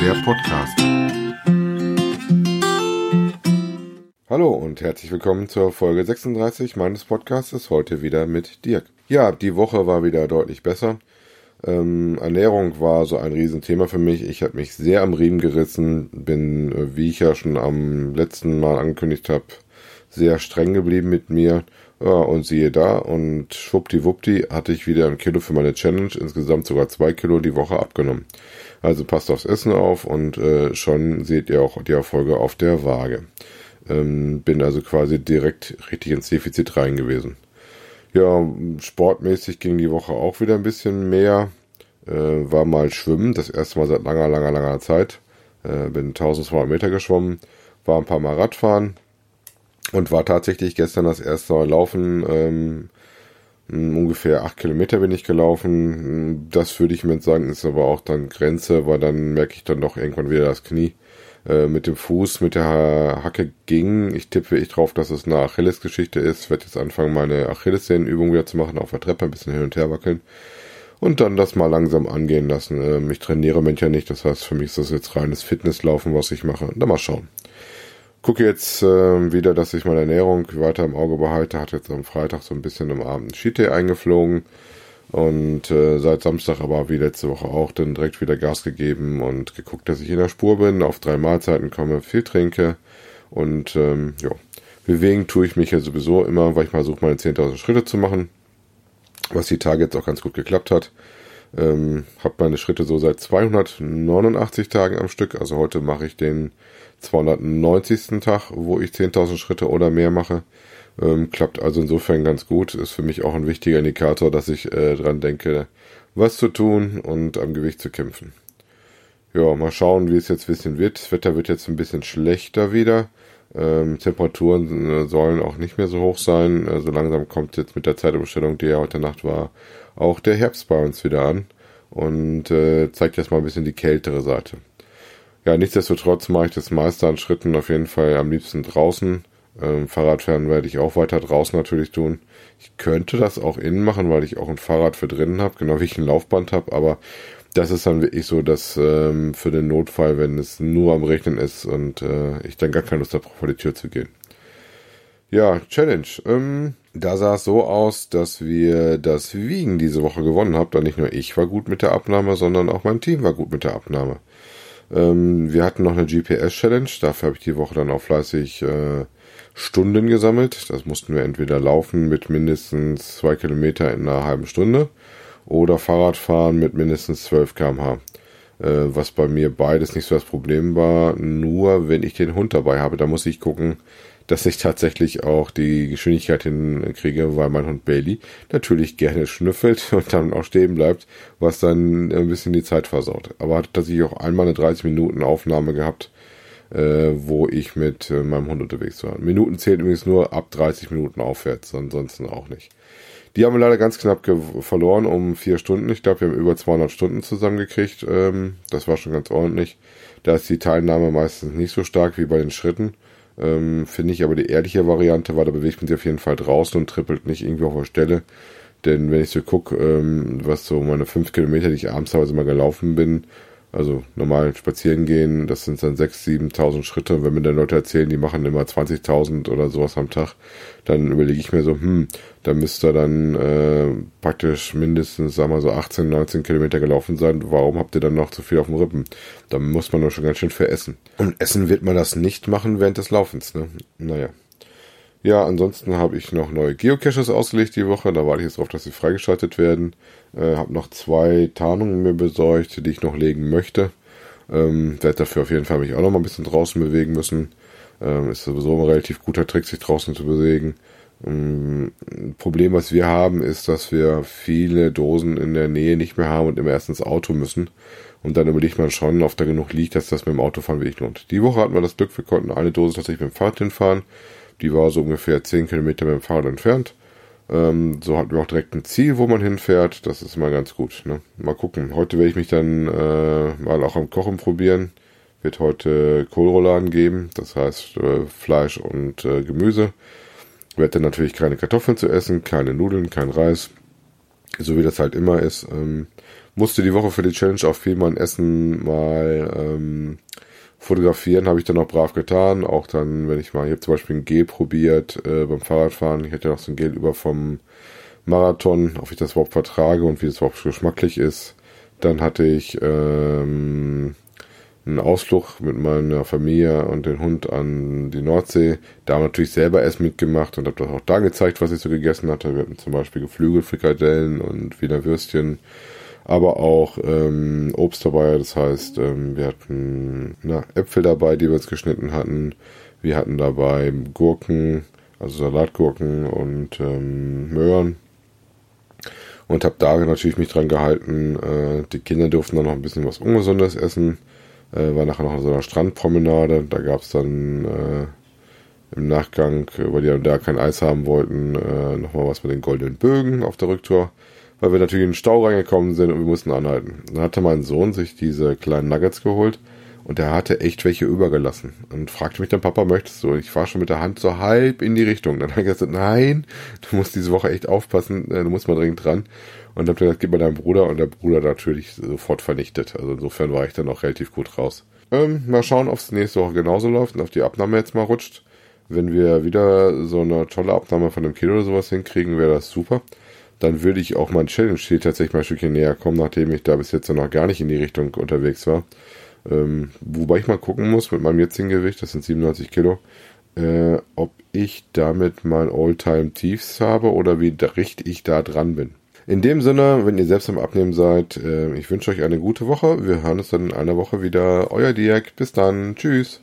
der Podcast. Hallo und herzlich willkommen zur Folge 36 meines Podcasts. Heute wieder mit Dirk. Ja, die Woche war wieder deutlich besser. Ähm, Ernährung war so ein Riesenthema für mich. Ich habe mich sehr am Riemen gerissen, bin, äh, wie ich ja schon am letzten Mal angekündigt habe, sehr streng geblieben mit mir. Ja, und siehe da, und schwuppdiwuppdi hatte ich wieder ein Kilo für meine Challenge, insgesamt sogar zwei Kilo die Woche abgenommen. Also passt aufs Essen auf und äh, schon seht ihr auch die Erfolge auf der Waage. Ähm, bin also quasi direkt richtig ins Defizit rein gewesen. Ja, sportmäßig ging die Woche auch wieder ein bisschen mehr. Äh, war mal schwimmen, das erste Mal seit langer, langer, langer Zeit. Äh, bin 1200 Meter geschwommen, war ein paar Mal Radfahren und war tatsächlich gestern das erste Mal laufen. Ähm, ungefähr acht Kilometer bin ich gelaufen. Das würde ich mir sagen, ist aber auch dann Grenze, weil dann merke ich dann doch irgendwann wieder das Knie. Äh, mit dem Fuß, mit der Hacke ging. Ich tippe ich drauf, dass es eine Achilles-Geschichte ist. Ich werde jetzt anfangen, meine Achillessehnenübung wieder zu machen, auf der Treppe ein bisschen hin und her wackeln. Und dann das mal langsam angehen lassen. Ähm, ich trainiere ja nicht, das heißt, für mich ist das jetzt reines Fitnesslaufen, was ich mache. Dann mal schauen. Gucke jetzt äh, wieder, dass ich meine Ernährung weiter im Auge behalte. Hat jetzt am Freitag so ein bisschen am Abend Cheat eingeflogen. Und äh, seit Samstag aber wie letzte Woche auch dann direkt wieder Gas gegeben und geguckt, dass ich in der Spur bin, auf drei Mahlzeiten komme, viel trinke und ähm, ja, bewegen tue ich mich ja sowieso immer, weil ich mal versuche, meine 10.000 Schritte zu machen, was die Tage jetzt auch ganz gut geklappt hat. Ähm, habe meine Schritte so seit 289 Tagen am Stück, also heute mache ich den 290. Tag, wo ich 10.000 Schritte oder mehr mache. Ähm, klappt also insofern ganz gut. Ist für mich auch ein wichtiger Indikator, dass ich äh, dran denke, was zu tun und am Gewicht zu kämpfen. Ja, mal schauen, wie es jetzt ein bisschen wird. Das Wetter wird jetzt ein bisschen schlechter wieder. Ähm, Temperaturen äh, sollen auch nicht mehr so hoch sein. So langsam kommt jetzt mit der Zeitumstellung, die ja heute Nacht war, auch der Herbst bei uns wieder an und äh, zeigt jetzt mal ein bisschen die kältere Seite. Ja, nichtsdestotrotz mache ich das meiste an Schritten auf jeden Fall am liebsten draußen. Ähm, Fahrradfahren werde ich auch weiter draußen natürlich tun. Ich könnte das auch innen machen, weil ich auch ein Fahrrad für drinnen habe, genau wie ich ein Laufband habe, aber das ist dann wirklich so, dass ähm, für den Notfall, wenn es nur am Regnen ist und äh, ich dann gar keine Lust habe, vor die Tür zu gehen. Ja, Challenge. Ähm, da sah es so aus, dass wir das Wiegen diese Woche gewonnen haben. Da nicht nur ich war gut mit der Abnahme, sondern auch mein Team war gut mit der Abnahme. Ähm, wir hatten noch eine GPS-Challenge. Dafür habe ich die Woche dann auch fleißig äh, Stunden gesammelt. Das mussten wir entweder laufen mit mindestens zwei Kilometer in einer halben Stunde oder Fahrrad fahren mit mindestens 12 km/h. Äh, was bei mir beides nicht so das Problem war. Nur wenn ich den Hund dabei habe, da muss ich gucken, dass ich tatsächlich auch die Geschwindigkeit hinkriege, weil mein Hund Bailey natürlich gerne schnüffelt und dann auch stehen bleibt, was dann ein bisschen die Zeit versaut. Aber hat tatsächlich auch einmal eine 30 Minuten Aufnahme gehabt, äh, wo ich mit äh, meinem Hund unterwegs war. Minuten zählt übrigens nur ab 30 Minuten aufwärts, ansonsten auch nicht. Die haben wir leider ganz knapp verloren um vier Stunden. Ich glaube, wir haben über 200 Stunden zusammengekriegt. Ähm, das war schon ganz ordentlich. Da ist die Teilnahme meistens nicht so stark wie bei den Schritten. Ähm, Finde ich aber die ehrliche Variante, weil da bewegt man sich auf jeden Fall draußen und trippelt nicht irgendwie auf der Stelle. Denn wenn ich so gucke, ähm, was so meine fünf Kilometer, die ich abends teilweise mal gelaufen bin, also normal spazieren gehen, das sind dann 6.000, 7.000 Schritte. wenn mir dann Leute erzählen, die machen immer 20.000 oder sowas am Tag, dann überlege ich mir so, hm, da müsste dann äh, praktisch mindestens, sagen wir so 18, 19 Kilometer gelaufen sein. Warum habt ihr dann noch zu viel auf dem Rippen? Da muss man doch schon ganz schön für essen. Und essen wird man das nicht machen während des Laufens, ne? Naja. Ja, ansonsten habe ich noch neue Geocaches ausgelegt die Woche. Da warte ich jetzt drauf, dass sie freigeschaltet werden. Äh, habe noch zwei Tarnungen mir besorgt, die ich noch legen möchte. Ähm, werde dafür auf jeden Fall mich auch noch mal ein bisschen draußen bewegen müssen. Ähm, ist sowieso ein relativ guter Trick, sich draußen zu bewegen. Ähm, Problem, was wir haben, ist, dass wir viele Dosen in der Nähe nicht mehr haben und immer erst ins Auto müssen. Und dann überlegt man schon, ob da genug liegt, dass das mit dem Autofahren wirklich lohnt. Die Woche hatten wir das Glück, wir konnten eine Dose tatsächlich mit dem Fahrrad hinfahren. Die war so ungefähr 10 Kilometer mit dem Fahrrad entfernt. Ähm, so hatten wir auch direkt ein Ziel, wo man hinfährt. Das ist immer ganz gut. Ne? Mal gucken. Heute werde ich mich dann äh, mal auch am Kochen probieren. Wird heute Kohlrouladen geben. Das heißt äh, Fleisch und äh, Gemüse. Werde dann natürlich keine Kartoffeln zu essen, keine Nudeln, kein Reis. So wie das halt immer ist. Ähm, musste die Woche für die Challenge auch viel Essen mal ähm, fotografieren, habe ich dann auch brav getan. Auch dann, wenn ich mal, ich habe zum Beispiel ein Gel probiert äh, beim Fahrradfahren. Ich hatte ja noch so ein Gel über vom Marathon, ob ich das überhaupt vertrage und wie das überhaupt geschmacklich ist. Dann hatte ich ähm, einen Ausflug mit meiner Familie und dem Hund an die Nordsee. Da haben wir natürlich selber erst mitgemacht und habe das auch da gezeigt, was ich so gegessen hatte. Wir hatten zum Beispiel Geflügelfrikadellen und Wiener Würstchen, aber auch ähm, Obst dabei. Das heißt, ähm, wir hatten na, Äpfel dabei, die wir uns geschnitten hatten. Wir hatten dabei Gurken, also Salatgurken und ähm, Möhren. Und habe da natürlich mich dran gehalten. Äh, die Kinder durften dann noch ein bisschen was Ungesundes essen äh, war nachher noch so einer Strandpromenade. Da gab es dann äh, im Nachgang, weil die da kein Eis haben wollten, äh, nochmal was mit den goldenen Bögen auf der Rücktour. Weil wir natürlich in den Stau reingekommen sind und wir mussten anhalten. Dann hatte mein Sohn sich diese kleinen Nuggets geholt und der hatte echt welche übergelassen. Und fragte mich dann, Papa, möchtest du? Und ich war schon mit der Hand so halb in die Richtung. Dann hat er gesagt, nein, du musst diese Woche echt aufpassen, äh, du musst mal dringend dran. Und hab gesagt, gib mal deinem Bruder und der Bruder natürlich sofort vernichtet. Also insofern war ich dann auch relativ gut raus. Ähm, mal schauen, ob es nächste Woche genauso läuft und auf die Abnahme jetzt mal rutscht. Wenn wir wieder so eine tolle Abnahme von einem Kilo oder sowas hinkriegen, wäre das super. Dann würde ich auch mein Challenge-Ziel tatsächlich mal ein Stückchen näher kommen, nachdem ich da bis jetzt noch gar nicht in die Richtung unterwegs war. Ähm, wobei ich mal gucken muss mit meinem jetzigen Gewicht, das sind 97 Kilo, äh, ob ich damit mein All-Time-Tiefs habe oder wie richtig ich da dran bin. In dem Sinne, wenn ihr selbst am Abnehmen seid, äh, ich wünsche euch eine gute Woche. Wir hören uns dann in einer Woche wieder. Euer Dirk. Bis dann. Tschüss.